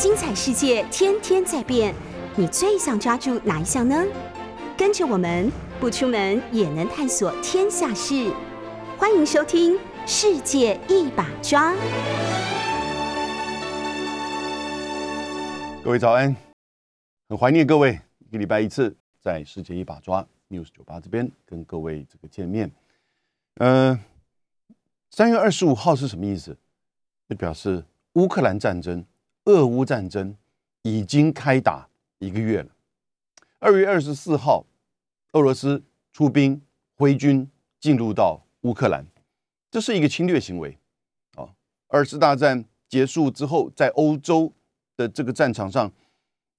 精彩世界天天在变，你最想抓住哪一项呢？跟着我们不出门也能探索天下事，欢迎收听《世界一把抓》。各位早安，很怀念各位一个礼拜一次在《世界一把抓》News 酒吧这边跟各位这个见面。嗯、三月二十五号是什么意思？就表示乌克兰战争、俄乌战争已经开打一个月了。二月二十四号，俄罗斯出兵挥军进入到乌克兰，这是一个侵略行为。啊，二次大战结束之后，在欧洲的这个战场上，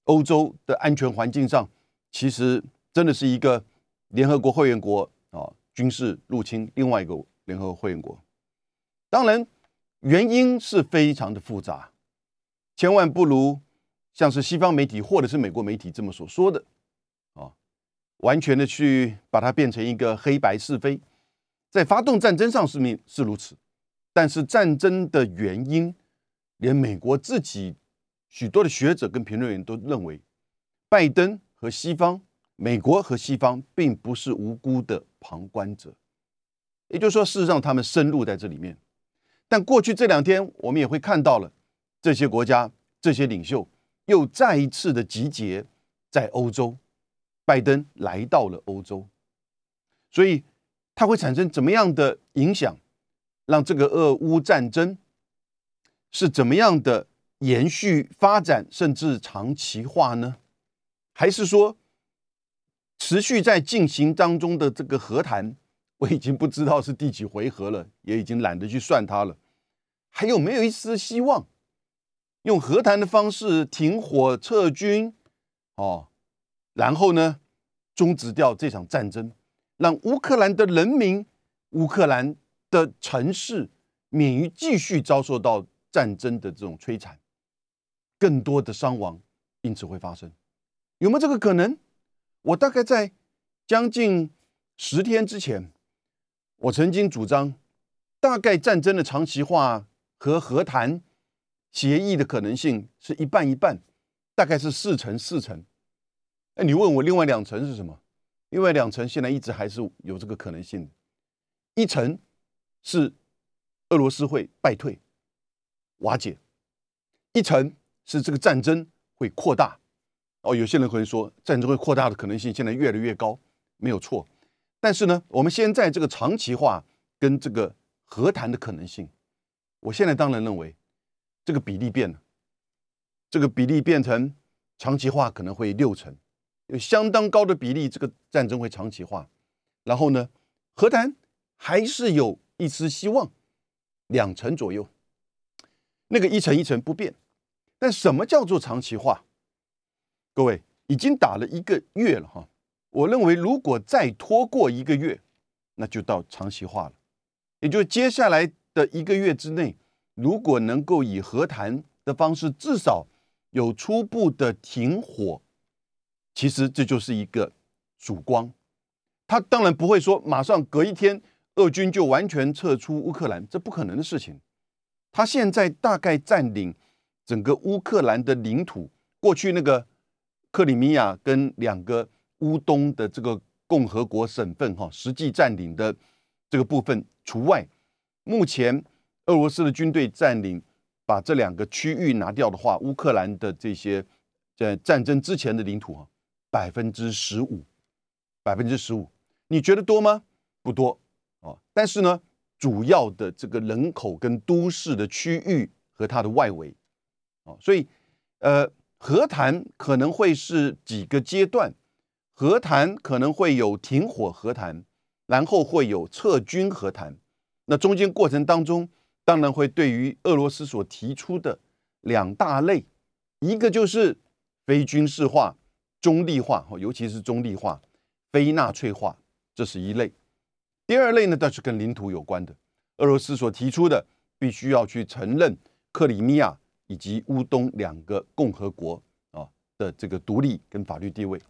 欧洲的安全环境上，其实真的是一个联合国会员国啊军事入侵另外一个联合会员国。当然，原因是非常的复杂，千万不如像是西方媒体或者是美国媒体这么所说的啊，完全的去把它变成一个黑白是非。在发动战争上是面是如此，但是战争的原因，连美国自己许多的学者跟评论员都认为，拜登和西方、美国和西方并不是无辜的旁观者，也就是说，事实上他们深入在这里面。但过去这两天，我们也会看到了这些国家、这些领袖又再一次的集结在欧洲，拜登来到了欧洲，所以它会产生怎么样的影响？让这个俄乌战争是怎么样的延续发展，甚至长期化呢？还是说持续在进行当中的这个和谈，我已经不知道是第几回合了，也已经懒得去算它了。还有没有一丝希望，用和谈的方式停火撤军，哦，然后呢，终止掉这场战争，让乌克兰的人民、乌克兰的城市免于继续遭受到战争的这种摧残，更多的伤亡因此会发生，有没有这个可能？我大概在将近十天之前，我曾经主张，大概战争的长期化和和谈协议的可能性是一半一半，大概是四成四成。哎，你问我另外两成是什么？另外两成现在一直还是有这个可能性的，一成是俄罗斯会败退、瓦解，一成是这个战争会扩大。哦，有些人可能说战争会扩大的可能性现在越来越高，没有错。但是呢，我们现在这个长期化跟这个和谈的可能性，我现在当然认为这个比例变了，这个比例变成长期化可能会六成，有相当高的比例，这个战争会长期化。然后呢，和谈还是有一丝希望，两成左右，那个一成一成不变。但什么叫做长期化？各位已经打了一个月了哈，我认为如果再拖过一个月，那就到长期化了。也就接下来的一个月之内，如果能够以和谈的方式，至少有初步的停火，其实这就是一个曙光。他当然不会说马上隔一天俄军就完全撤出乌克兰，这不可能的事情。他现在大概占领整个乌克兰的领土，过去那个。克里米亚跟两个乌东的这个共和国省份，哈，实际占领的这个部分除外。目前俄罗斯的军队占领，把这两个区域拿掉的话，乌克兰的这些在战争之前的领土，啊，百分之十五，百分之十五，你觉得多吗？不多哦。但是呢，主要的这个人口跟都市的区域和它的外围，哦，所以呃。和谈可能会是几个阶段，和谈可能会有停火和谈，然后会有撤军和谈。那中间过程当中，当然会对于俄罗斯所提出的两大类，一个就是非军事化、中立化，尤其是中立化、非纳粹化，这是一类。第二类呢，倒是跟领土有关的，俄罗斯所提出的必须要去承认克里米亚。以及乌东两个共和国啊的这个独立跟法律地位。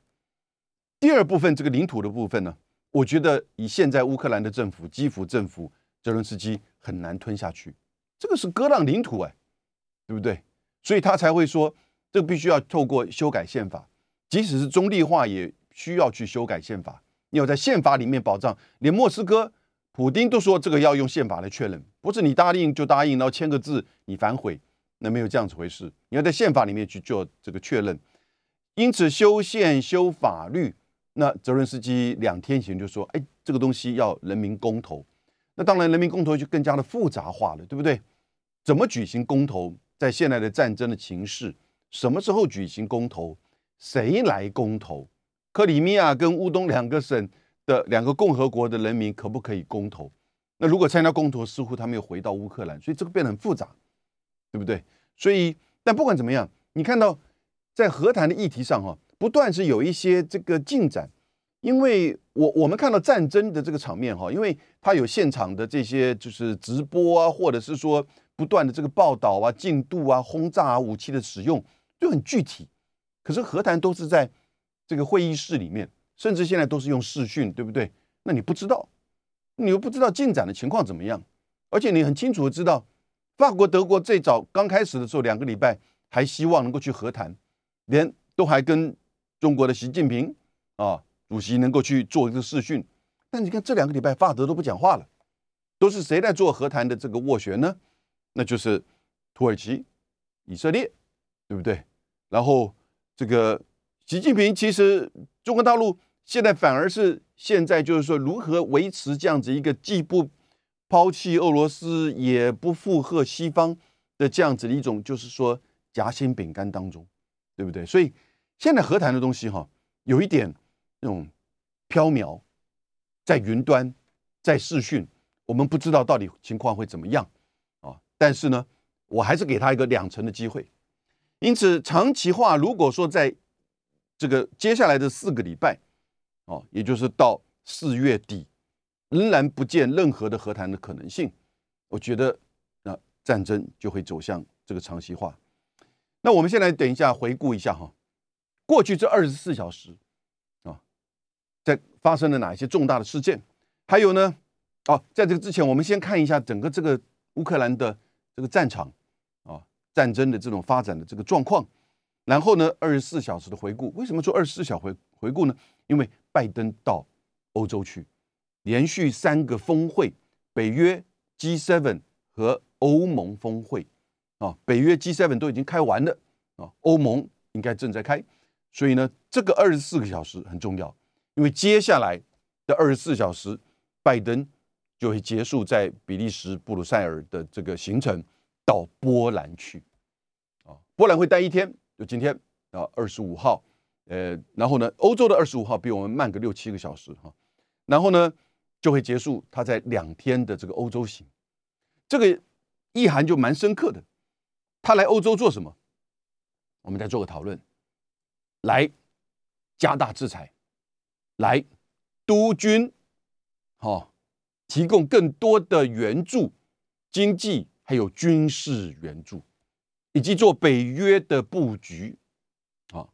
第二部分这个领土的部分呢，我觉得以现在乌克兰的政府基辅政府泽伦斯基很难吞下去。这个是割让领土哎，对不对？所以他才会说，这个必须要透过修改宪法，即使是中立化，也需要去修改宪法。你要在宪法里面保障，连莫斯科普丁都说这个要用宪法来确认，不是你答应就答应，然后签个字你反悔，那没有这样子回事。你要在宪法里面去做这个确认。因此，修宪修法律，那泽伦斯基两天前就说：“哎，这个东西要人民公投。”那当然，人民公投就更加的复杂化了，对不对？怎么举行公投？在现在的战争的情势，什么时候举行公投？谁来公投？克里米亚跟乌东两个省的两个共和国的人民可不可以公投？那如果参加公投，似乎他们又回到乌克兰，所以这个变得很复杂，对不对？所以，但不管怎么样，你看到。在和谈的议题上，哈，不断是有一些这个进展，因为我我们看到战争的这个场面，哈，因为它有现场的这些就是直播啊，或者是说不断的这个报道啊、进度啊、轰炸啊、武器的使用，就很具体。可是和谈都是在这个会议室里面，甚至现在都是用视讯，对不对？那你不知道，你又不知道进展的情况怎么样，而且你很清楚的知道，法国、德国最早刚开始的时候两个礼拜还希望能够去和谈。连都还跟中国的习近平啊主席能够去做一个视讯，但你看这两个礼拜法德都不讲话了，都是谁在做和谈的这个斡旋呢？那就是土耳其、以色列，对不对？然后这个习近平其实中国大陆现在反而是现在就是说如何维持这样子一个既不抛弃俄罗斯也不附和西方的这样子的一种就是说夹心饼干当中。对不对？所以现在和谈的东西哈，有一点那种飘渺，在云端，在视讯，我们不知道到底情况会怎么样啊。但是呢，我还是给他一个两成的机会。因此，长期化如果说在这个接下来的四个礼拜，哦，也就是到四月底，仍然不见任何的和谈的可能性，我觉得那战争就会走向这个长期化。那我们现在等一下回顾一下哈，过去这二十四小时，在发生了哪一些重大的事件？还有呢，哦，在这个之前，我们先看一下整个这个乌克兰的这个战场啊，战争的这种发展的这个状况。然后呢，二十四小时的回顾。为什么说二十四小回回顾呢？因为拜登到欧洲去，连续三个峰会，北约 G7 和欧盟峰会。啊，北约 G7 都已经开完了啊，欧盟应该正在开，所以呢，这个二十四个小时很重要，因为接下来的二十四小时，拜登就会结束在比利时布鲁塞尔的这个行程，到波兰去啊，波兰会待一天，就今天啊，二十五号，呃，然后呢，欧洲的二十五号比我们慢个六七个小时哈，然后呢，就会结束他在两天的这个欧洲行，这个意涵就蛮深刻的。他来欧洲做什么？我们再做个讨论。来加大制裁，来督军，好，提供更多的援助，经济还有军事援助，以及做北约的布局，啊，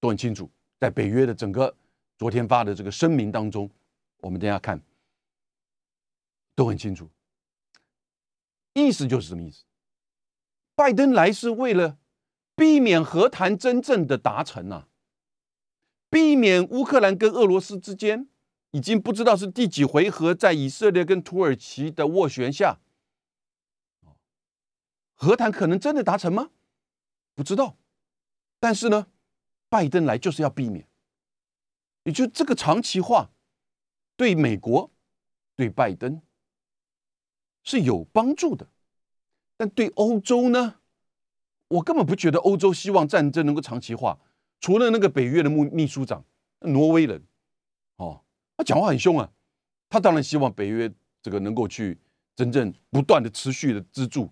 都很清楚。在北约的整个昨天发的这个声明当中，我们等下看，都很清楚，意思就是什么意思？拜登来是为了避免和谈真正的达成啊，避免乌克兰跟俄罗斯之间已经不知道是第几回合，在以色列跟土耳其的斡旋下，和谈可能真的达成吗？不知道。但是呢，拜登来就是要避免，也就这个长期化对美国、对拜登是有帮助的。但对欧洲呢，我根本不觉得欧洲希望战争能够长期化。除了那个北约的秘秘书长，挪威人，哦，他讲话很凶啊。他当然希望北约这个能够去真正不断的持续的资助，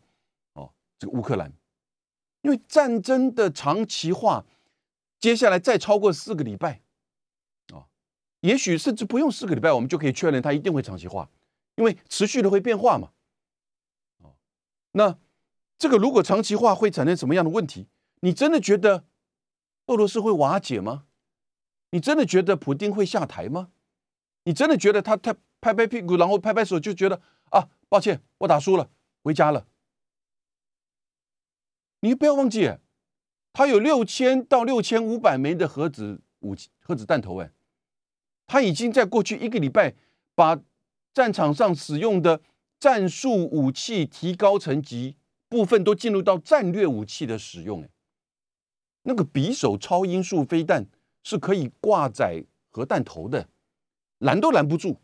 哦，这个乌克兰，因为战争的长期化，接下来再超过四个礼拜，啊，也许甚至不用四个礼拜，我们就可以确认它一定会长期化，因为持续的会变化嘛。哦那这个如果长期化会产生什么样的问题？你真的觉得俄罗斯会瓦解吗？你真的觉得普京会下台吗？你真的觉得他他拍拍屁股然后拍拍手就觉得啊，抱歉，我打输了，回家了？你不要忘记，他有六千到六千五百枚的核子武器、核子弹头，哎，他已经在过去一个礼拜把战场上使用的战术武器提高层级，部分都进入到战略武器的使用，哎，那个匕首超音速飞弹是可以挂载核弹头的，拦都拦不住，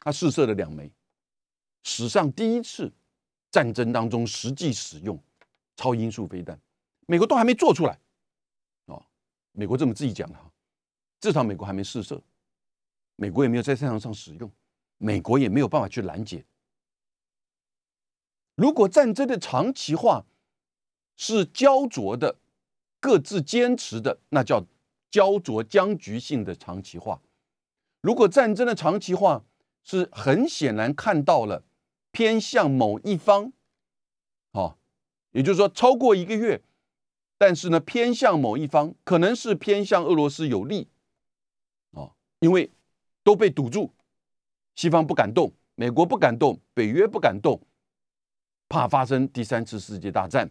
它试射了两枚，史上第一次战争当中实际使用超音速飞弹。美国都还没做出来，哦，美国这么自己讲的哈，至少美国还没试射，美国也没有在战场上使用，美国也没有办法去拦截。如果战争的长期化是焦灼的、各自坚持的，那叫焦灼僵局性的长期化；如果战争的长期化是很显然看到了偏向某一方，哦，也就是说超过一个月。但是呢，偏向某一方，可能是偏向俄罗斯有利，哦，因为都被堵住，西方不敢动，美国不敢动，北约不敢动，怕发生第三次世界大战。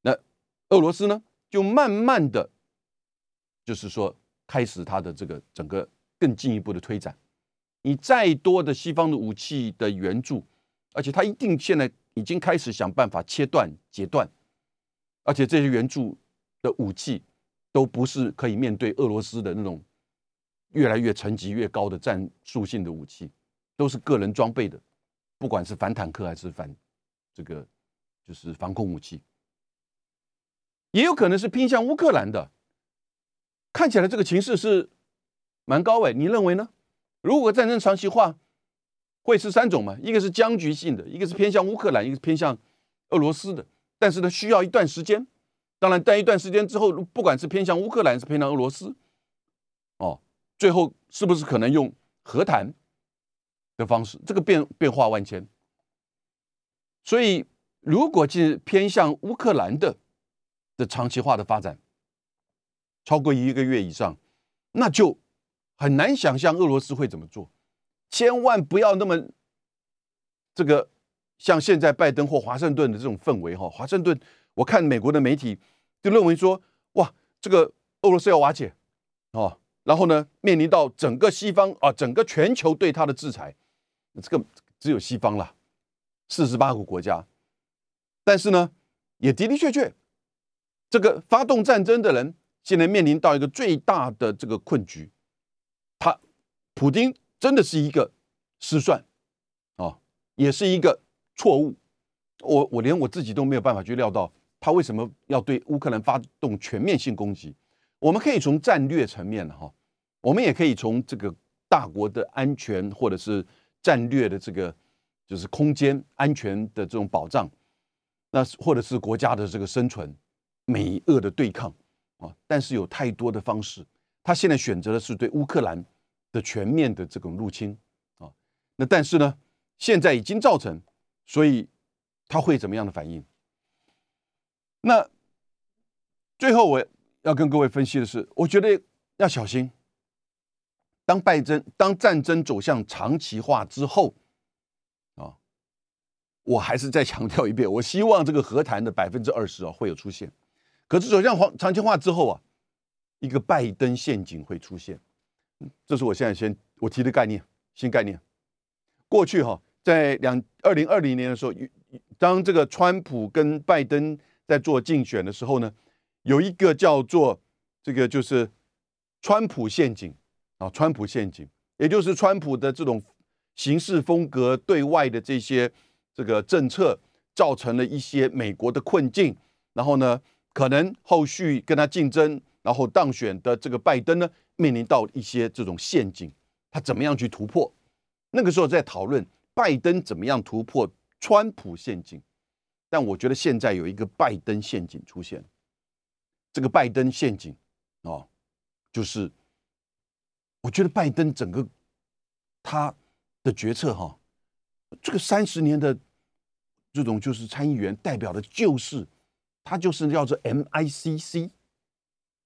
那俄罗斯呢，就慢慢的，就是说开始它的这个整个更进一步的推展。你再多的西方的武器的援助，而且他一定现在已经开始想办法切断、截断。而且这些援助的武器都不是可以面对俄罗斯的那种越来越层级越高的战术性的武器，都是个人装备的，不管是反坦克还是反这个就是防空武器，也有可能是偏向乌克兰的。看起来这个情势是蛮高诶，你认为呢？如果战争长期化，会是三种嘛？一个是僵局性的，一个是偏向乌克兰，一个是偏向俄罗斯的。但是呢，需要一段时间。当然，待一段时间之后，不管是偏向乌克兰，是偏向俄罗斯，哦，最后是不是可能用和谈的方式？这个变变化万千。所以，如果是偏向乌克兰的的长期化的发展，超过一个月以上，那就很难想象俄罗斯会怎么做。千万不要那么这个。像现在拜登或华盛顿的这种氛围哈，华盛顿我看美国的媒体就认为说，哇，这个俄罗斯要瓦解哦，然后呢，面临到整个西方啊，整个全球对他的制裁，这个只有西方了，四十八个国家，但是呢，也的的确确，这个发动战争的人现在面临到一个最大的这个困局，他普京真的是一个失算啊，也是一个。错误，我我连我自己都没有办法去料到他为什么要对乌克兰发动全面性攻击。我们可以从战略层面哈，我们也可以从这个大国的安全或者是战略的这个就是空间安全的这种保障，那或者是国家的这个生存美俄的对抗啊。但是有太多的方式，他现在选择的是对乌克兰的全面的这种入侵啊。那但是呢，现在已经造成。所以他会怎么样的反应？那最后我要跟各位分析的是，我觉得要小心。当拜登当战争走向长期化之后，啊，我还是再强调一遍，我希望这个和谈的百分之二十啊会有出现。可是走向黄长期化之后啊，一个拜登陷阱会出现。这是我现在先我提的概念，新概念。过去哈。在两二零二零年的时候，当这个川普跟拜登在做竞选的时候呢，有一个叫做这个就是川普陷阱啊，川普陷阱，也就是川普的这种行事风格、对外的这些这个政策，造成了一些美国的困境。然后呢，可能后续跟他竞争，然后当选的这个拜登呢，面临到一些这种陷阱，他怎么样去突破？那个时候在讨论。拜登怎么样突破川普陷阱？但我觉得现在有一个拜登陷阱出现。这个拜登陷阱哦，就是我觉得拜登整个他的决策哈，这个三十年的这种就是参议员代表的，就是他就是叫做 M I C C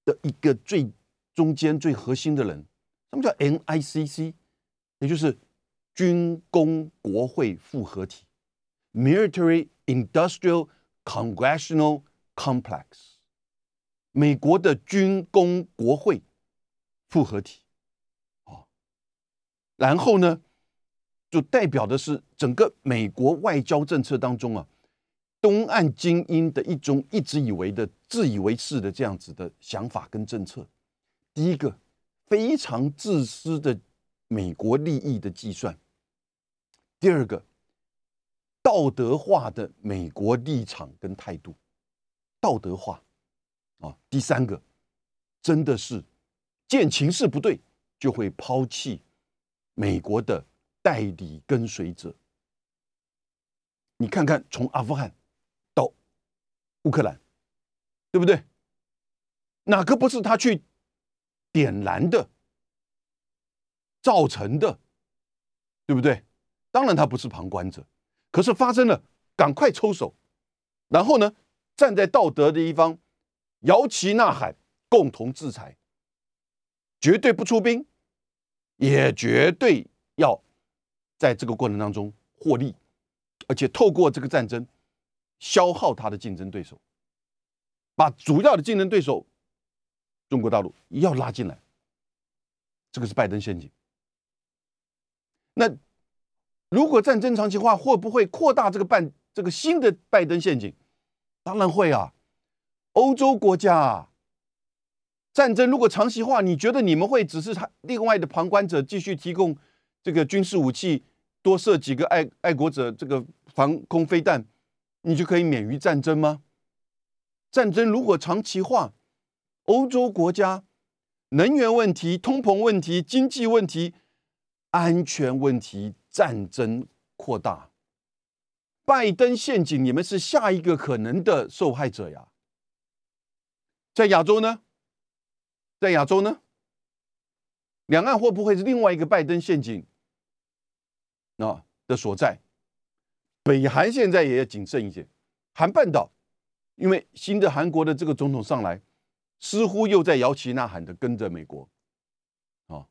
的一个最中间最核心的人。什么叫 M I C C？也就是军工国会复合体，Military Industrial Congressional Complex，美国的军工国会复合体，哦，然后呢，就代表的是整个美国外交政策当中啊，东岸精英的一种一直以为的自以为是的这样子的想法跟政策。第一个非常自私的美国利益的计算，第二个道德化的美国立场跟态度，道德化。啊，第三个，真的是见情势不对就会抛弃美国的代理跟随者。你看看，从阿富汗乌克兰，对不对？哪个不是他去点燃的、造成的，对不对？当然他不是旁观者，可是发生了，赶快抽手，然后呢，站在道德的一方。摇旗呐喊，共同制裁，绝对不出兵，也绝对要在这个过程当中获利，而且透过这个战争消耗他的竞争对手，把主要的竞争对手中国大陆要拉进来，这个是拜登陷阱。那如果战争长期化，会不会扩大这个半这个新的拜登陷阱？当然会啊。欧洲国家啊战争如果长期化，你觉得你们会只是他另外的旁观者，继续提供这个军事武器，多设几个爱爱国者这个防空飞弹，你就可以免于战争吗？战争如果长期化，欧洲国家能源问题、通膨问题、经济问题、安全问题，战争扩大，拜登陷阱，你们是下一个可能的受害者呀。在亚洲呢，在亚洲呢，两岸会不会是另外一个拜登陷阱啊的所在？北韩现在也要谨慎一些，韩半岛，因为新的韩国的这个总统上来，似乎又在摇旗呐喊的跟着美国啊，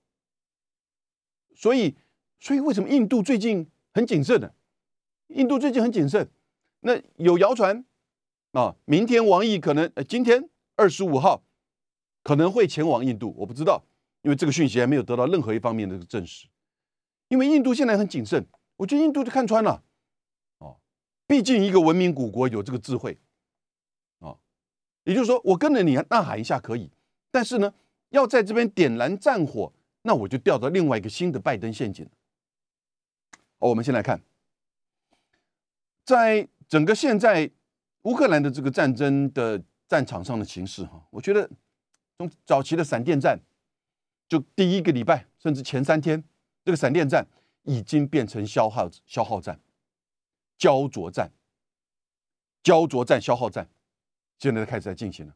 所以，所以为什么印度最近很谨慎呢？印度最近很谨慎，那有谣传啊，明天王毅可能呃今天。二十五号可能会前往印度，我不知道，因为这个讯息还没有得到任何一方面的证实。因为印度现在很谨慎，我觉得印度就看穿了，毕竟一个文明古国有这个智慧，啊，也就是说，我跟着你呐喊一下可以，但是呢，要在这边点燃战火，那我就掉到另外一个新的拜登陷阱。我们先来看，在整个现在乌克兰的这个战争的。战场上的情势哈，我觉得从早期的闪电战，就第一个礼拜甚至前三天，这个闪电战已经变成消耗消耗战、焦灼战、焦灼战、消耗战，现在开始在进行了，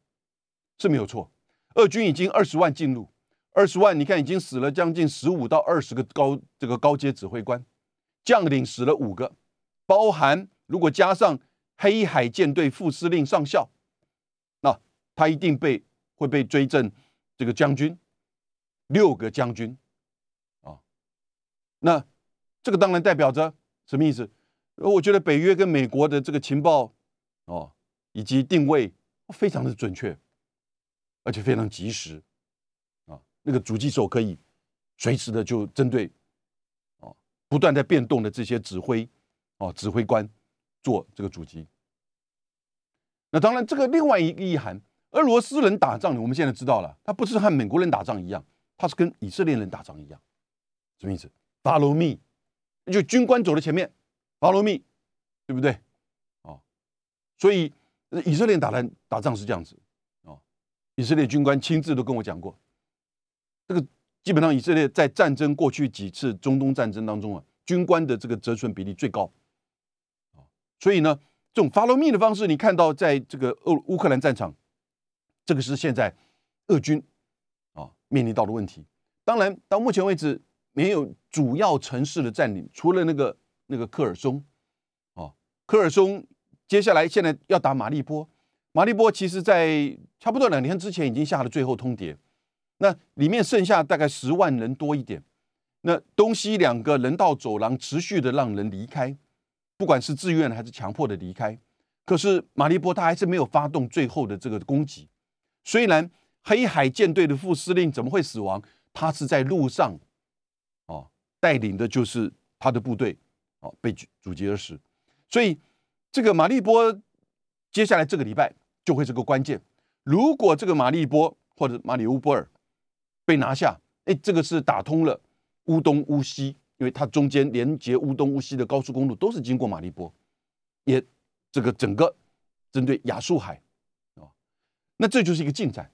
是没有错。俄军已经二十万进入，二十万，你看已经死了将近十五到二十个高这个高阶指挥官，将领死了五个，包含如果加上黑海舰队副司令上校。那他一定被会被追赠这个将军，六个将军啊，那这个当然代表着什么意思？我觉得北约跟美国的这个情报哦以及定位非常的准确，而且非常及时啊，那个狙击手可以随时的就针对哦不断在变动的这些指挥哦指挥官做这个狙击。那当然，这个另外一个意涵。俄罗斯人打仗，我们现在知道了，他不是和美国人打仗一样，他是跟以色列人打仗一样，什么意思？Follow me，就军官走在前面，Follow me，对不对？哦，所以以色列打来打仗是这样子，哦，以色列军官亲自都跟我讲过，这个基本上以色列在战争过去几次中东战争当中啊，军官的这个折损比例最高，所以呢，这种 Follow me 的方式，你看到在这个俄乌克兰战场。这个是现在俄军啊面临到的问题。当然，到目前为止没有主要城市的占领，除了那个那个科尔松哦，科尔松接下来现在要打马利波。马利波其实在差不多两天之前已经下了最后通牒，那里面剩下大概十万人多一点。那东西两个人道走廊持续的让人离开，不管是自愿还是强迫的离开。可是马利波他还是没有发动最后的这个攻击。虽然黑海舰队的副司令怎么会死亡？他是在路上，哦，带领的就是他的部队，哦，被阻击而死。所以这个马利波接下来这个礼拜就会是个关键。如果这个马利波或者马里乌波尔被拿下，哎，这个是打通了乌东乌西，因为它中间连接乌东乌西的高速公路都是经过马利波，也这个整个针对亚速海啊。那这就是一个进展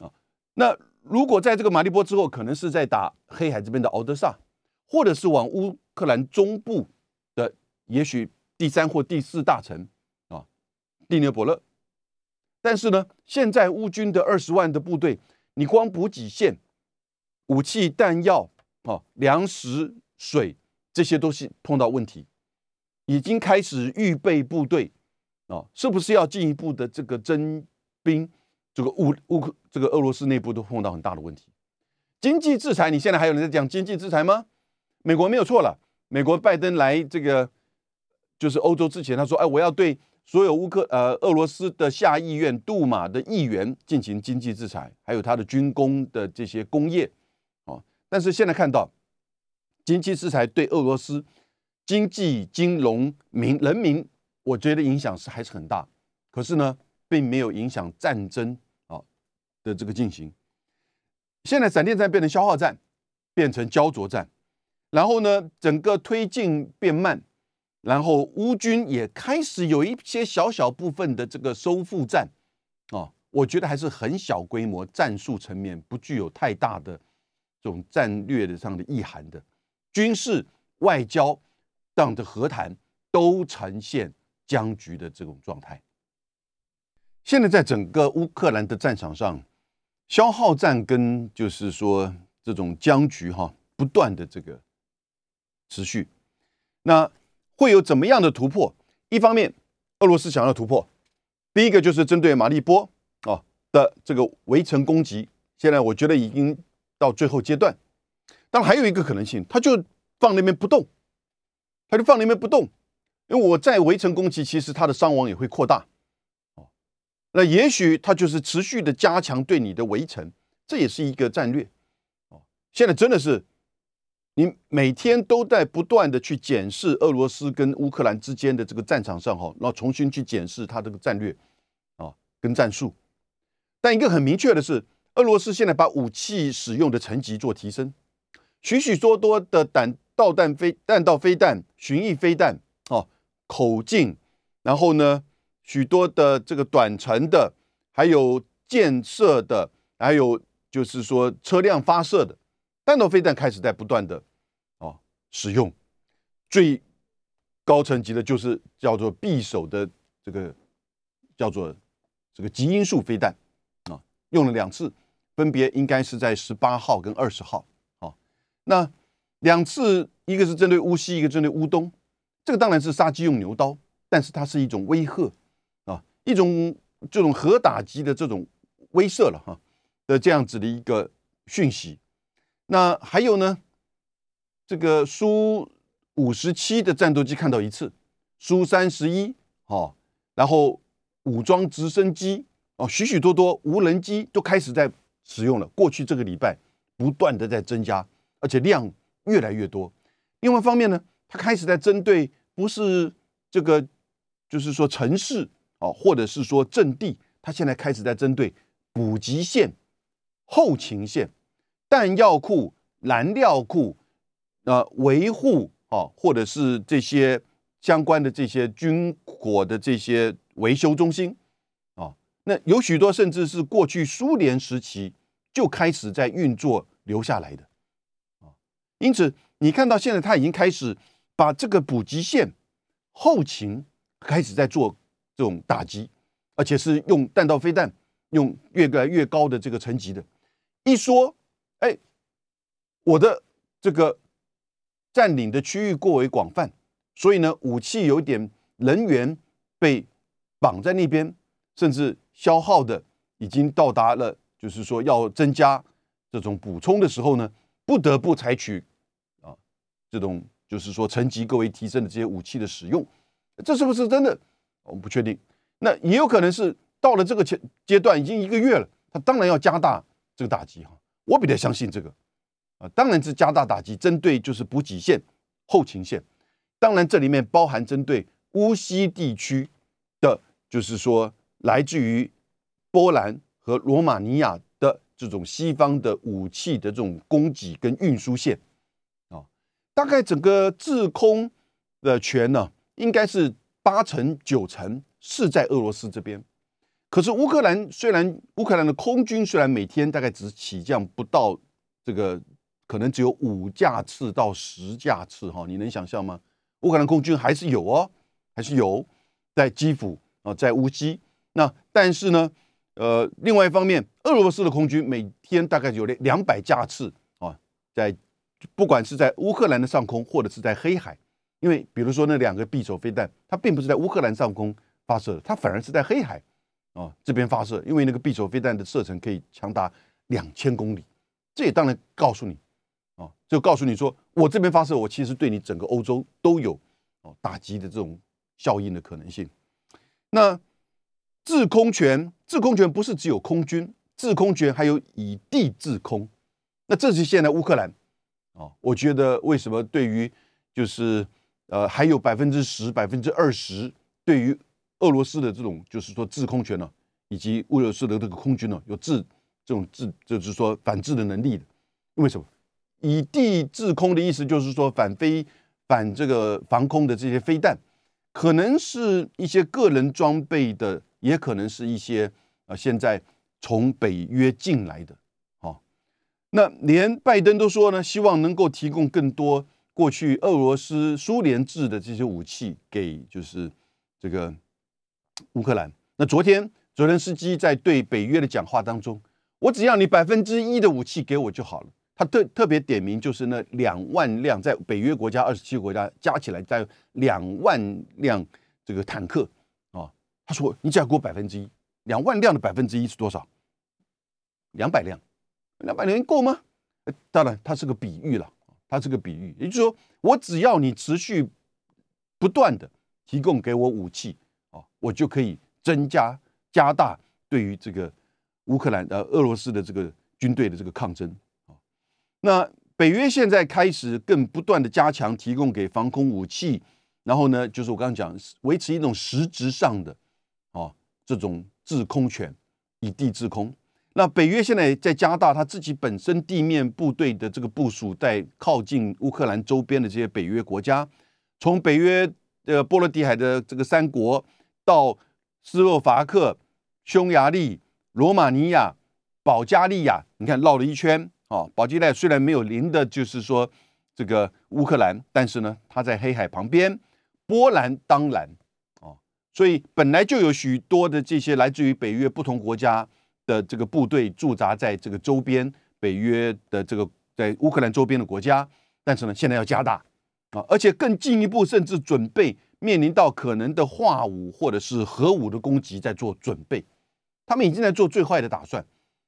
啊！那如果在这个马利波之后，可能是在打黑海这边的敖德萨，或者是往乌克兰中部的，也许第三或第四大城啊，第聂伯勒。但是呢，现在乌军的二十万的部队，你光补给线、武器弹药啊、粮食、水，这些都是碰到问题，已经开始预备部队啊，是不是要进一步的这个征？兵，这个乌乌克这个俄罗斯内部都碰到很大的问题。经济制裁，你现在还有人在讲经济制裁吗？美国没有错了。美国拜登来这个就是欧洲之前，他说：“哎，我要对所有乌克呃俄罗斯的下议院杜马的议员进行经济制裁，还有他的军工的这些工业。”哦，但是现在看到经济制裁对俄罗斯经济、金融、民人民，我觉得影响是还是很大。可是呢？并没有影响战争啊的这个进行。现在闪电战变成消耗战，变成焦灼战，然后呢，整个推进变慢，然后乌军也开始有一些小小部分的这个收复战啊，我觉得还是很小规模，战术层面不具有太大的这种战略的上的意涵的，军事、外交这样的和谈都呈现僵局的这种状态。现在在整个乌克兰的战场上，消耗战跟就是说这种僵局哈，不断的这个持续。那会有怎么样的突破？一方面，俄罗斯想要突破，第一个就是针对马利波啊的这个围城攻击。现在我觉得已经到最后阶段。当然还有一个可能性，他就放那边不动，他就放那边不动，因为我在围城攻击，其实他的伤亡也会扩大。哦那也许他就是持续的加强对你的围城，这也是一个战略哦。现在真的是你每天都在不断的去检视俄罗斯跟乌克兰之间的这个战场上哈，然后重新去检视他这个战略啊跟战术。但一个很明确的是，俄罗斯现在把武器使用的层级做提升，许许多多的弹导弹飞弹道飞弹、巡弋飞弹哦，口径，然后呢？许多的这个短程的，还有建设的，还有就是说车辆发射的弹道飞弹开始在不断的使用，最高层级的就是叫做匕首的这个叫做这个极音速飞弹啊，用了两次，分别应该是在十八号跟二十号啊，那两次一个是针对乌西，一个针对乌东，这个当然是杀鸡用牛刀，但是它是一种威吓啊。一种这种核打击的这种威慑了哈的这样子的一个讯息，那还有呢，这个苏五十七的战斗机看到一次，苏三十一哦，然后武装直升机哦，许许多多无人机都开始在使用了。过去这个礼拜不断的在增加，而且量越来越多。另外一方面呢，它开始在针对不是这个，就是说城市。哦，或者是说阵地，他现在开始在针对补给线、后勤线、弹药库、燃料库，呃，维护啊，或者是这些相关的这些军火的这些维修中心啊，那有许多甚至是过去苏联时期就开始在运作留下来的啊，因此你看到现在他已经开始把这个补给线、后勤开始在做。这种打击，而且是用弹道飞弹，用越来越高的这个层级的。一说，哎，我的这个占领的区域过为广泛，所以呢，武器有点人员被绑在那边，甚至消耗的已经到达了，就是说要增加这种补充的时候呢，不得不采取啊这种就是说层级更为提升的这些武器的使用，这是不是真的？我们不确定，那也有可能是到了这个阶阶段已经一个月了，他当然要加大这个打击哈。我比较相信这个啊，当然是加大打击，针对就是补给线、后勤线。当然这里面包含针对乌西地区的，就是说来自于波兰和罗马尼亚的这种西方的武器的这种供给跟运输线啊，大概整个制空的权呢，应该是八成九成是在俄罗斯这边。可是乌克兰虽然乌克兰的空军虽然每天大概只起降不到这个，可能只有五架次到十架次哈，你能想象吗？乌克兰空军还是有哦，还是有在基辅啊，在乌基。那但是呢，呃，另外一方面，俄罗斯的空军每天大概有两两百架次啊，在不管是在乌克兰的上空或者是在黑海，因为比如说那两个匕首飞弹，它并不是在乌克兰上空发射的，它反而是在黑海。啊，这边发射，因为那个匕首飞弹的射程可以长达两千公里，这也当然告诉你，就告诉你说，我这边发射，我其实对你整个欧洲都有哦打击的这种效应的可能性。那制空权，制空权不是只有空军，制空权还有以地制空。那这是现在乌克兰，啊，我觉得为什么对于就是呃还有百分之十、百分之二十对于。俄罗斯的这种就是说制空权呢，以及俄罗斯的这个空军呢，有制这种制，就是说反制的能力的。为什么以地制空的意思就是说反飞、反这个防空的这些飞弹，可能是一些个人装备的，也可能是一些啊现在从北约进来的。哦，那连拜登都说呢，希望能够提供更多过去俄罗斯、苏联制的这些武器给就是这个。乌克兰，那昨天泽连斯基在对北约的讲话当中，我只要你百分之一的武器给我就好了。他特特别点名，就是那两万辆在北约国家二十七个国家加起来在两万辆这个坦克啊。他说：“你只要给我百分之一，两万辆的百分之一是多少？两百辆，两百辆够吗？当然，它是个比喻了，它是个比喻，也就是说，我只要你持续不断的提供给我武器啊。”我就可以增加加大对于这个乌克兰呃俄罗斯的这个军队的这个抗争。那北约现在开始更不断的加强提供给防空武器，然后呢，就是我刚刚讲维持一种实质上的啊这种制空权，以地制空。那北约现在在加大他自己本身地面部队的这个部署，在靠近乌克兰周边的这些北约国家，从北约呃波罗的海的这个三国。到斯洛伐克、匈牙利、罗马尼亚、保加利亚，你看绕了一圈啊。保加利亚虽然没有邻的，就是说这个乌克兰，但是呢，它在黑海旁边。波兰当然啊，所以本来就有许多的这些来自于北约不同国家的这个部队驻扎在这个周边，北约的这个在乌克兰周边的国家。但是呢，现在要加大啊，而且更进一步，甚至准备。面临到可能的化武或者是核武的攻击，在做准备，他们已经在做最坏的打算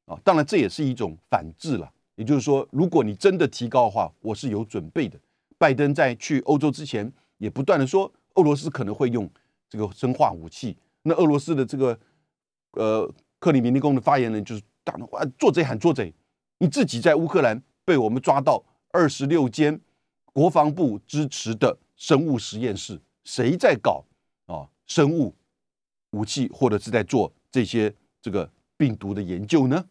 啊！当然，这也是一种反制了。也就是说，如果你真的提高的话，我是有准备的。拜登在去欧洲之前，也不断的说，俄罗斯可能会用这个生化武器。那俄罗斯的这个呃克里米林宫的发言人就是大话，做贼喊做贼！你自己在乌克兰被我们抓到二十六间国防部支持的生物实验室。谁在搞啊生物武器，或者是在做这些这个病毒的研究呢？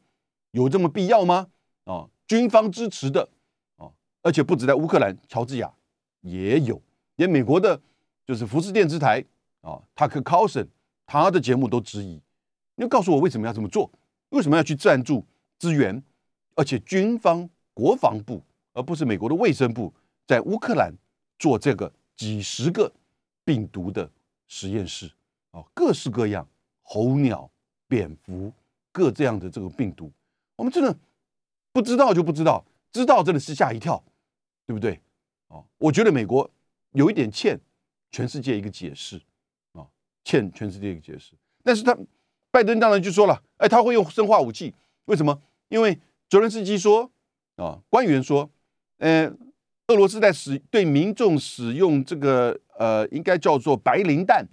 有这么必要吗？啊，军方支持的啊，而且不止在乌克兰，乔治亚也有，连美国的，就是福斯电视台啊，塔克·考森他的节目都质疑。你告诉我为什么要这么做？为什么要去赞助资源？而且军方国防部，而不是美国的卫生部，在乌克兰做这个几十个。病毒的实验室啊，各式各样，候鸟、蝙蝠，各这样的这个病毒，我们真的不知道就不知道，知道真的是吓一跳，对不对？啊，我觉得美国有一点欠全世界一个解释啊，欠全世界一个解释。但是他拜登当然就说了，哎，他会用生化武器，为什么？因为泽伦斯基说啊，官员说，呃。俄罗斯在使对民众使用这个呃，应该叫做白磷弹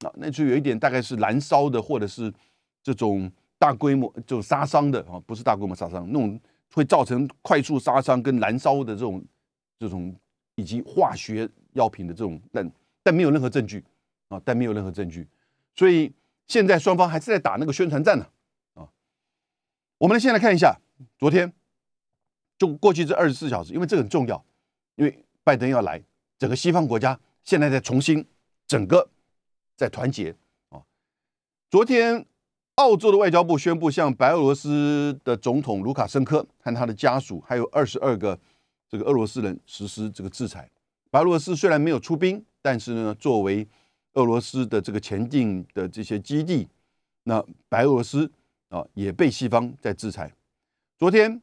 啊，那就有一点大概是燃烧的，或者是这种大规模就杀伤的啊，不是大规模杀伤，那种会造成快速杀伤跟燃烧的这种这种以及化学药品的这种，但但没有任何证据啊，但没有任何证据，所以现在双方还是在打那个宣传战呢啊。我们先来看一下昨天就过去这二十四小时，因为这很重要，因为拜登要来，整个西方国家现在在重新整个在团结啊。昨天。澳洲的外交部宣布，向白俄罗斯的总统卢卡申科和他的家属，还有二十二个这个俄罗斯人实施这个制裁。白俄罗斯虽然没有出兵，但是呢，作为俄罗斯的这个前进的这些基地，那白俄罗斯啊也被西方在制裁。昨天，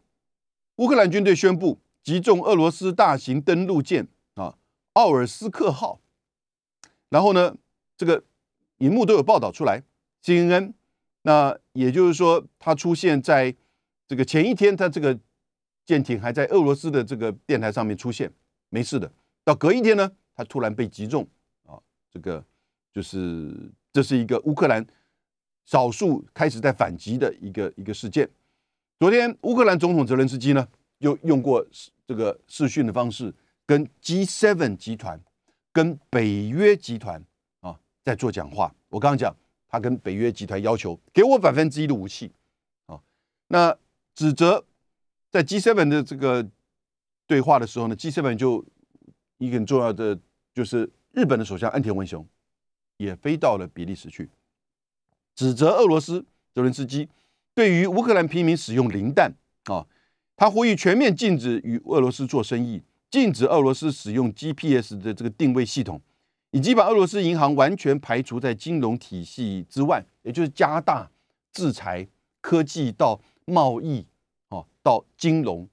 乌克兰军队宣布击中俄罗斯大型登陆舰啊奥尔斯克号，然后呢，这个荧幕都有报道出来，CNN。那也就是说，它出现在这个前一天，它这个舰艇还在俄罗斯的这个电台上面出现，没事的。到隔一天呢，它突然被击中啊，这个就是这是一个乌克兰少数开始在反击的一个一个事件。昨天，乌克兰总统泽连斯基呢，又用过这个视讯的方式，跟 G7 集团、跟北约集团啊在做讲话。我刚刚讲。他跟北约集团要求给我百分之一的武器，啊，那指责在 G7 的这个对话的时候呢，G7 就一个很重要的就是日本的首相安田文雄也飞到了比利时去，指责俄罗斯泽连斯基对于乌克兰平民使用磷弹。啊，他呼吁全面禁止与俄罗斯做生意，禁止俄罗斯使用 GPS 的这个定位系统。以及把俄罗斯银行完全排除在金融体系之外，也就是加大制裁科技到贸易哦到金融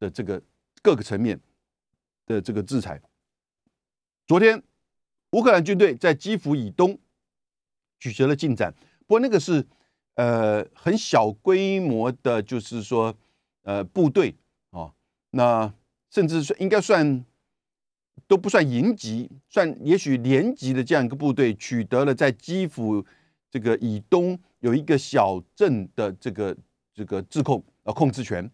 的这个各个层面的这个制裁。昨天，乌克兰军队在基辅以东取得了进展，不过那个是呃很小规模的，就是说呃部队哦，那甚至应该算。都不算营级，算也许连级的这样一个部队，取得了在基辅这个以东有一个小镇的这个这个自控呃控制权，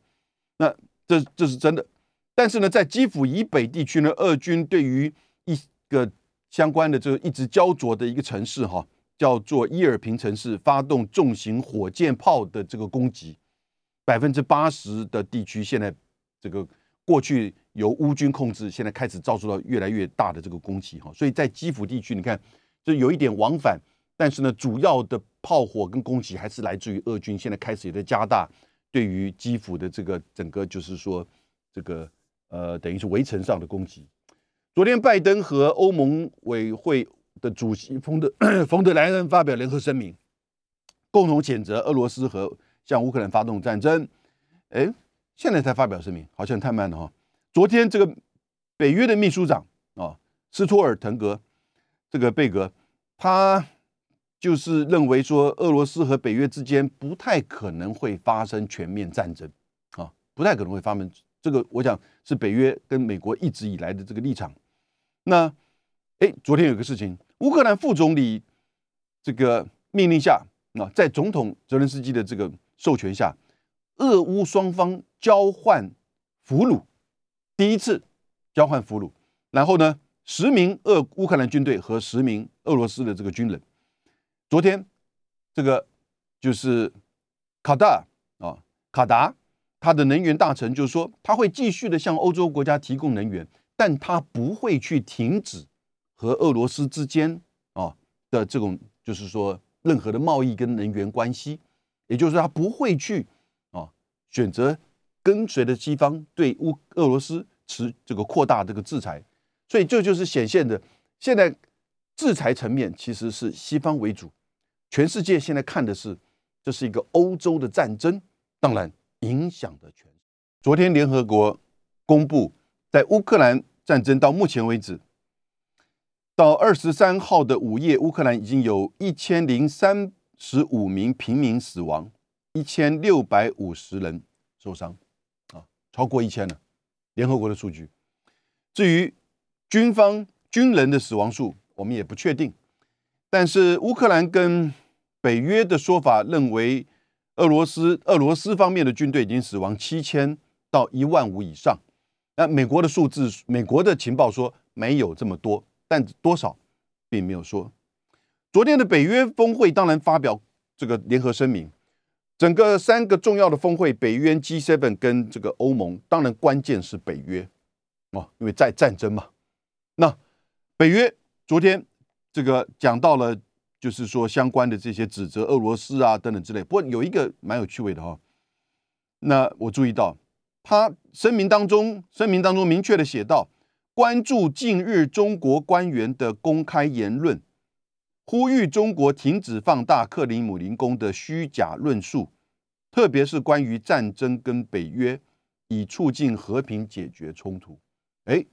那这这是真的。但是呢，在基辅以北地区呢，俄军对于一个相关的这个一直焦灼的一个城市哈，叫做伊尔平城市，发动重型火箭炮的这个攻击，百分之八十的地区现在这个过去。由乌军控制，现在开始遭受到越来越大的这个攻击哈，所以在基辅地区，你看就有一点往返，但是呢，主要的炮火跟攻击还是来自于俄军，现在开始也在加大对于基辅的这个整个就是说这个呃等于是围城上的攻击。昨天拜登和欧盟委会的主席冯德冯德莱恩发表联合声明，共同谴责俄罗斯和向乌克兰发动战争。哎，现在才发表声明，好像太慢了哈。昨天这个北约的秘书长啊，斯托尔滕格这个贝格，他就是认为说，俄罗斯和北约之间不太可能会发生全面战争啊，不太可能会发生。这个我想是北约跟美国一直以来的这个立场。那哎，昨天有个事情，乌克兰副总理这个命令下，那在总统泽连斯基的这个授权下，俄乌双方交换俘虏。第一次交换俘虏，然后呢，十名俄乌克兰军队和十名俄罗斯的这个军人，昨天这个就是卡达啊，卡达他的能源大臣就是说，他会继续的向欧洲国家提供能源，但他不会去停止和俄罗斯之间啊的这种就是说任何的贸易跟能源关系，也就是说他不会去选择。跟随着西方对乌俄罗斯持这个扩大这个制裁，所以这就是显现的，现在制裁层面其实是西方为主，全世界现在看的是这是一个欧洲的战争，当然影响的全。昨天联合国公布，在乌克兰战争到目前为止，到二十三号的午夜，乌克兰已经有一千零三十五名平民死亡，一千六百五十人受伤。啊超过一千了，联合国的数据。至于军方军人的死亡数，我们也不确定。但是乌克兰跟北约的说法认为，俄罗斯俄罗斯方面的军队已经死亡七千到一万五以上。那美国的数字，美国的情报说没有这么多，但多少并没有说。昨天的北约峰会当然发表这个联合声明，整个三个重要的峰会，北约 G7 跟这个欧盟，当然关键是北约哦，因为在战争嘛。那北约昨天这个讲到了。就是说，相关的这些指责俄罗斯啊等等之类。不过有一个蛮有趣味的哈，那我注意到他声明当中，声明当中明确的写到，关注近日中国官员的公开言论，呼吁中国停止放大克里姆林宫的虚假论述，特别是关于战争跟北约，以促进和平解决冲突。哎，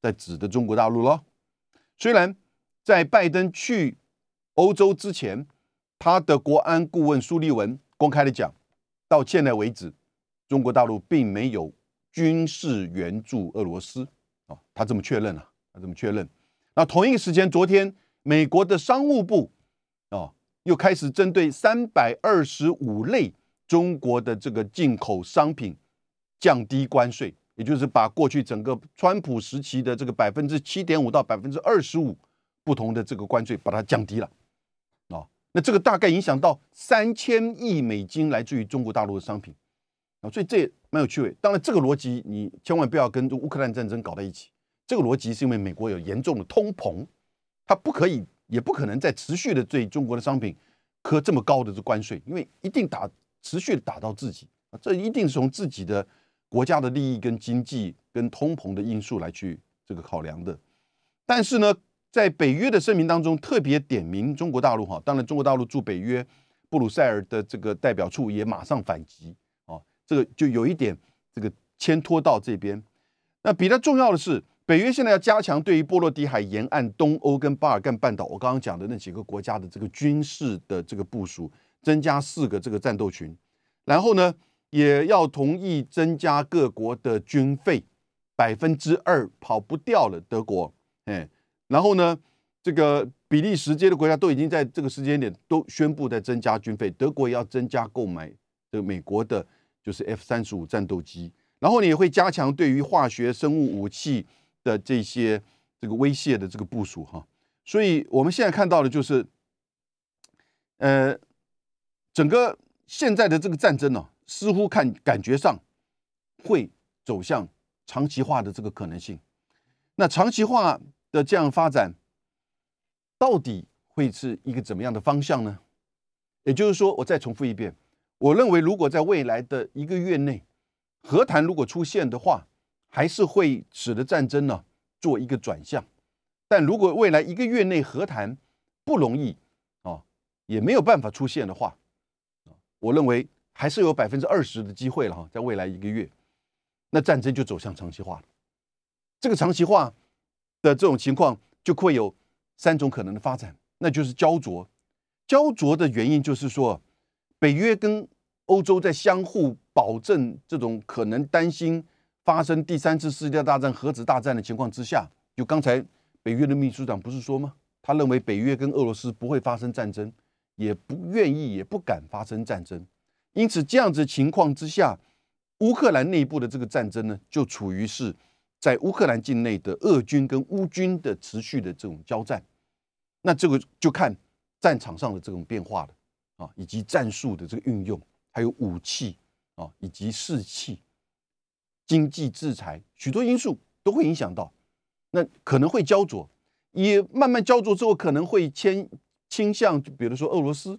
在指的中国大陆咯。虽然在拜登去。欧洲之前，他的国安顾问苏利文公开的讲，到现在为止，中国大陆并没有军事援助俄罗斯啊，他这么确认了，他这么确认。那同一个时间，昨天美国的商务部啊，又开始针对三百二十五类中国的这个进口商品降低关税，也就是把过去整个川普时期的这个百分之七点五到百分之二十五不同的这个关税，把它降低了。那这个大概影响到三千亿美金来自于中国大陆的商品啊，所以这也蛮有趣味。当然，这个逻辑你千万不要跟乌克兰战争搞在一起。这个逻辑是因为美国有严重的通膨，它不可以也不可能再持续的对中国的商品科这么高的这关税，因为一定打持续的打到自己啊，这一定是从自己的国家的利益跟经济跟通膨的因素来去这个考量的。但是呢？在北约的声明当中，特别点名中国大陆哈，当然中国大陆驻北约布鲁塞尔的这个代表处也马上反击啊，这个就有一点这个牵拖到这边。那比较重要的是，北约现在要加强对于波罗的海沿岸、东欧跟巴尔干半岛，我刚刚讲的那几个国家的这个军事的这个部署，增加四个这个战斗群，然后呢，也要同意增加各国的军费百分之二，跑不掉了，德国，哎。然后呢，这个比利时这些的国家都已经在这个时间点都宣布在增加军费，德国也要增加购买这美国的，就是 F 三十五战斗机。然后你也会加强对于化学生物武器的这些这个威胁的这个部署哈。所以我们现在看到的就是，呃，整个现在的这个战争呢，似乎看感觉上会走向长期化的这个可能性。那长期化。的这样发展，到底会是一个怎么样的方向呢？也就是说，我再重复一遍，我认为如果在未来的一个月内，和谈如果出现的话，还是会使得战争呢做一个转向。但如果未来一个月内和谈不容易啊，也没有办法出现的话，我认为还是有百分之二十的机会了哈，在未来一个月，那战争就走向长期化了。这个长期化。的这种情况就会有三种可能的发展，那就是焦灼。焦灼的原因就是说，北约跟欧洲在相互保证这种可能担心发生第三次世界大战、核子大战的情况之下，就刚才北约的秘书长不是说吗？他认为北约跟俄罗斯不会发生战争，也不愿意也不敢发生战争。因此，这样子情况之下，乌克兰内部的这个战争呢，就处于是。在乌克兰境内的俄军跟乌军的持续的这种交战，那这个就看战场上的这种变化了啊，以及战术的这个运用，还有武器啊，以及士气、经济制裁，许多因素都会影响到。那可能会焦灼，也慢慢焦灼之后，可能会倾倾向，就比如说俄罗斯，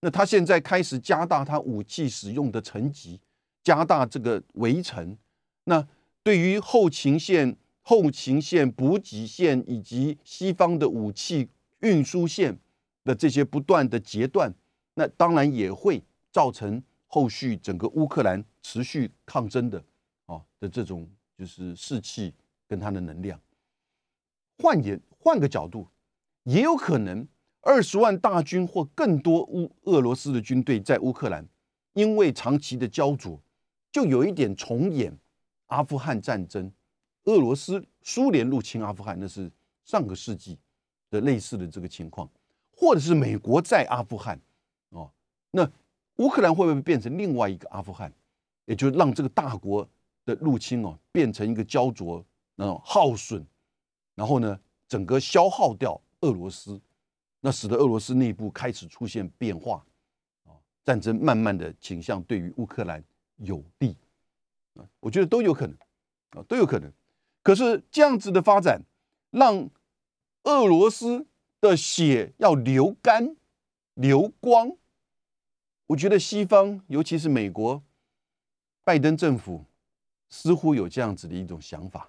那他现在开始加大他武器使用的层级，加大这个围城，那。对于后勤线、后勤线、补给线以及西方的武器运输线的这些不断的截断，那当然也会造成后续整个乌克兰持续抗争的啊的这种就是士气跟他的能量。换言换个角度，也有可能二十万大军或更多乌俄罗斯的军队在乌克兰，因为长期的焦灼，就有一点重演。阿富汗战争，俄罗斯、苏联入侵阿富汗，那是上个世纪的类似的这个情况，或者是美国在阿富汗哦那乌克兰会不会变成另外一个阿富汗？也就让这个大国的入侵哦，变成一个焦灼、那种耗损，然后呢，整个消耗掉俄罗斯，那使得俄罗斯内部开始出现变化，啊，战争慢慢的倾向对于乌克兰有利，啊，我觉得都有可能，啊，都有可能。可是这样子的发展，让俄罗斯的血要流干、流光，我觉得西方，尤其是美国。拜登政府似乎有这样子的一种想法，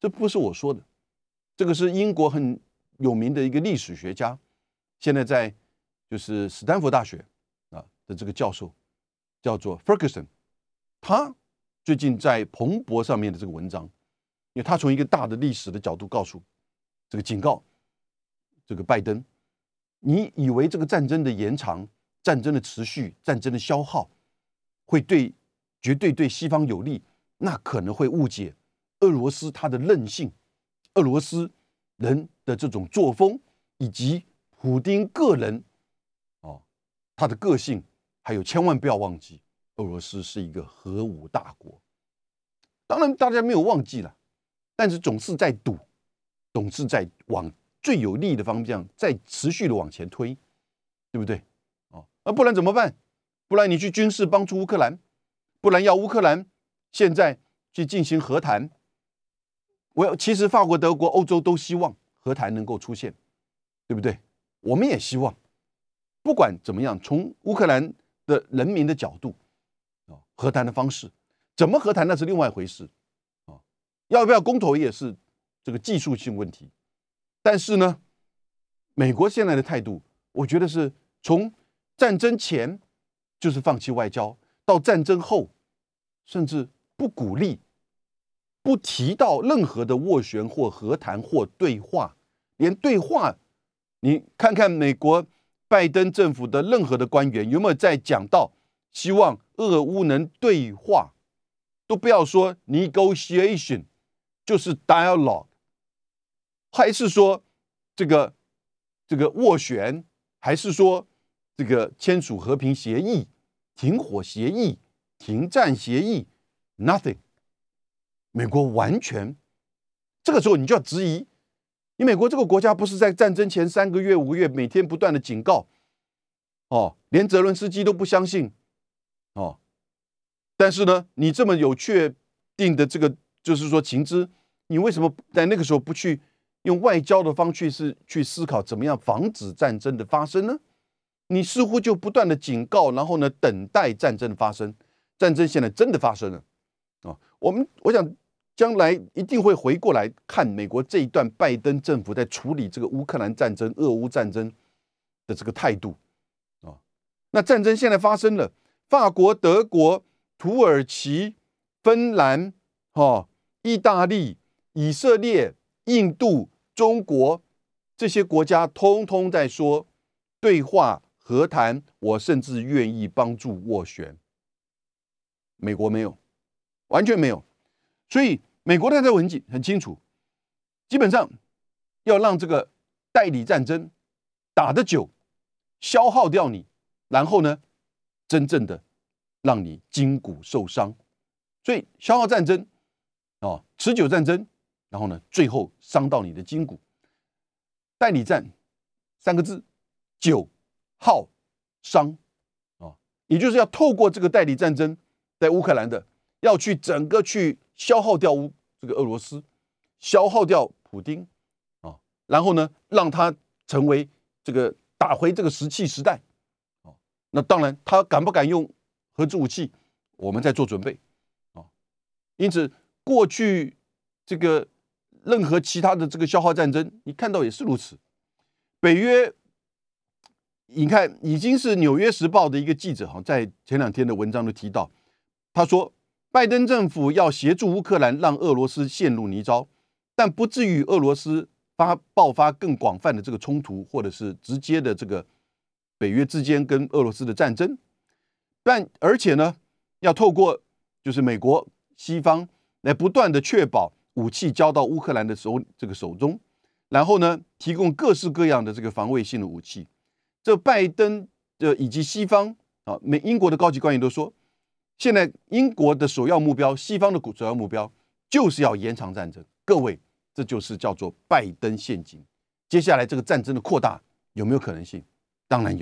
这不是我说的，这个是英国很有名的一个历史学家，现在在就是斯坦福大学啊的这个教授，叫做 Ferguson，他最近在彭博上面的这个文章，因为他从一个大的历史的角度告诉这个警告这个拜登，你以为这个战争的延长、战争的持续、战争的消耗会对？绝对对西方有利，那可能会误解俄罗斯他的韧性，俄罗斯人的这种作风，以及普丁个人哦他的个性，还有千万不要忘记，俄罗斯是一个核武大国。当然大家没有忘记了，但是总是在赌，总是在往最有利的方向在持续的往前推，对不对？哦，那不然怎么办？不然你去军事帮助乌克兰？不然要乌克兰现在去进行和谈，我其实法国、德国、欧洲都希望和谈能够出现，对不对？我们也希望，不管怎么样，从乌克兰的人民的角度，啊，和谈的方式怎么和谈那是另外一回事，啊，要不要公投也是这个技术性问题。但是呢，美国现在的态度，我觉得是从战争前就是放弃外交。到战争后，甚至不鼓励、不提到任何的斡旋或和谈或对话，连对话，你看看美国拜登政府的任何的官员有没有在讲到希望俄乌能对话，都不要说 negotiation，就是 dialogue，还是说这个这个斡旋，还是说这个签署和平协议？停火协议、停战协议，nothing。美国完全，这个时候你就要质疑，你美国这个国家不是在战争前三个月、五个月每天不断的警告，哦，连泽伦斯基都不相信，哦，但是呢，你这么有确定的这个，就是说情资，你为什么在那个时候不去用外交的方式是去思考怎么样防止战争的发生呢？你似乎就不断的警告，然后呢，等待战争发生。战争现在真的发生了！我们我想将来一定会回过来看美国这一段拜登政府在处理这个乌克兰战争、俄乌战争的这个态度啊。那战争现在发生了，法国、德国、土耳其、芬兰、哈、意大利、以色列、印度、中国这些国家通通在说对话。和谈，我甚至愿意帮助斡旋。美国没有，完全没有。所以美国的在文件很清楚，基本上要让这个代理战争打得久，消耗掉你，然后呢，真正的让你筋骨受伤。所以消耗战争哦，持久战争，然后呢，最后伤到你的筋骨。代理战三个字，久。耗伤啊，也就是要透过这个代理战争，在乌克兰的，要去整个去消耗掉乌这个俄罗斯，消耗掉普京啊，然后呢，让他成为这个打回这个石器时代啊。那当然，他敢不敢用核子武器，我们在做准备啊。因此，过去这个任何其他的这个消耗战争，你看到也是如此。北约。你看，已经是《纽约时报》的一个记者哈，在前两天的文章都提到，他说，拜登政府要协助乌克兰，让俄罗斯陷入泥沼，但不至于俄罗斯发爆发更广泛的这个冲突，或者是直接的这个北约之间跟俄罗斯的战争。但而且呢，要透过就是美国西方来不断的确保武器交到乌克兰的手这个手中，然后呢，提供各式各样的这个防卫性的武器。这拜登的以及西方啊，美英国的高级官员都说，现在英国的首要目标，西方的首要目标就是要延长战争。各位，这就是叫做拜登陷阱。接下来这个战争的扩大有没有可能性？当然有。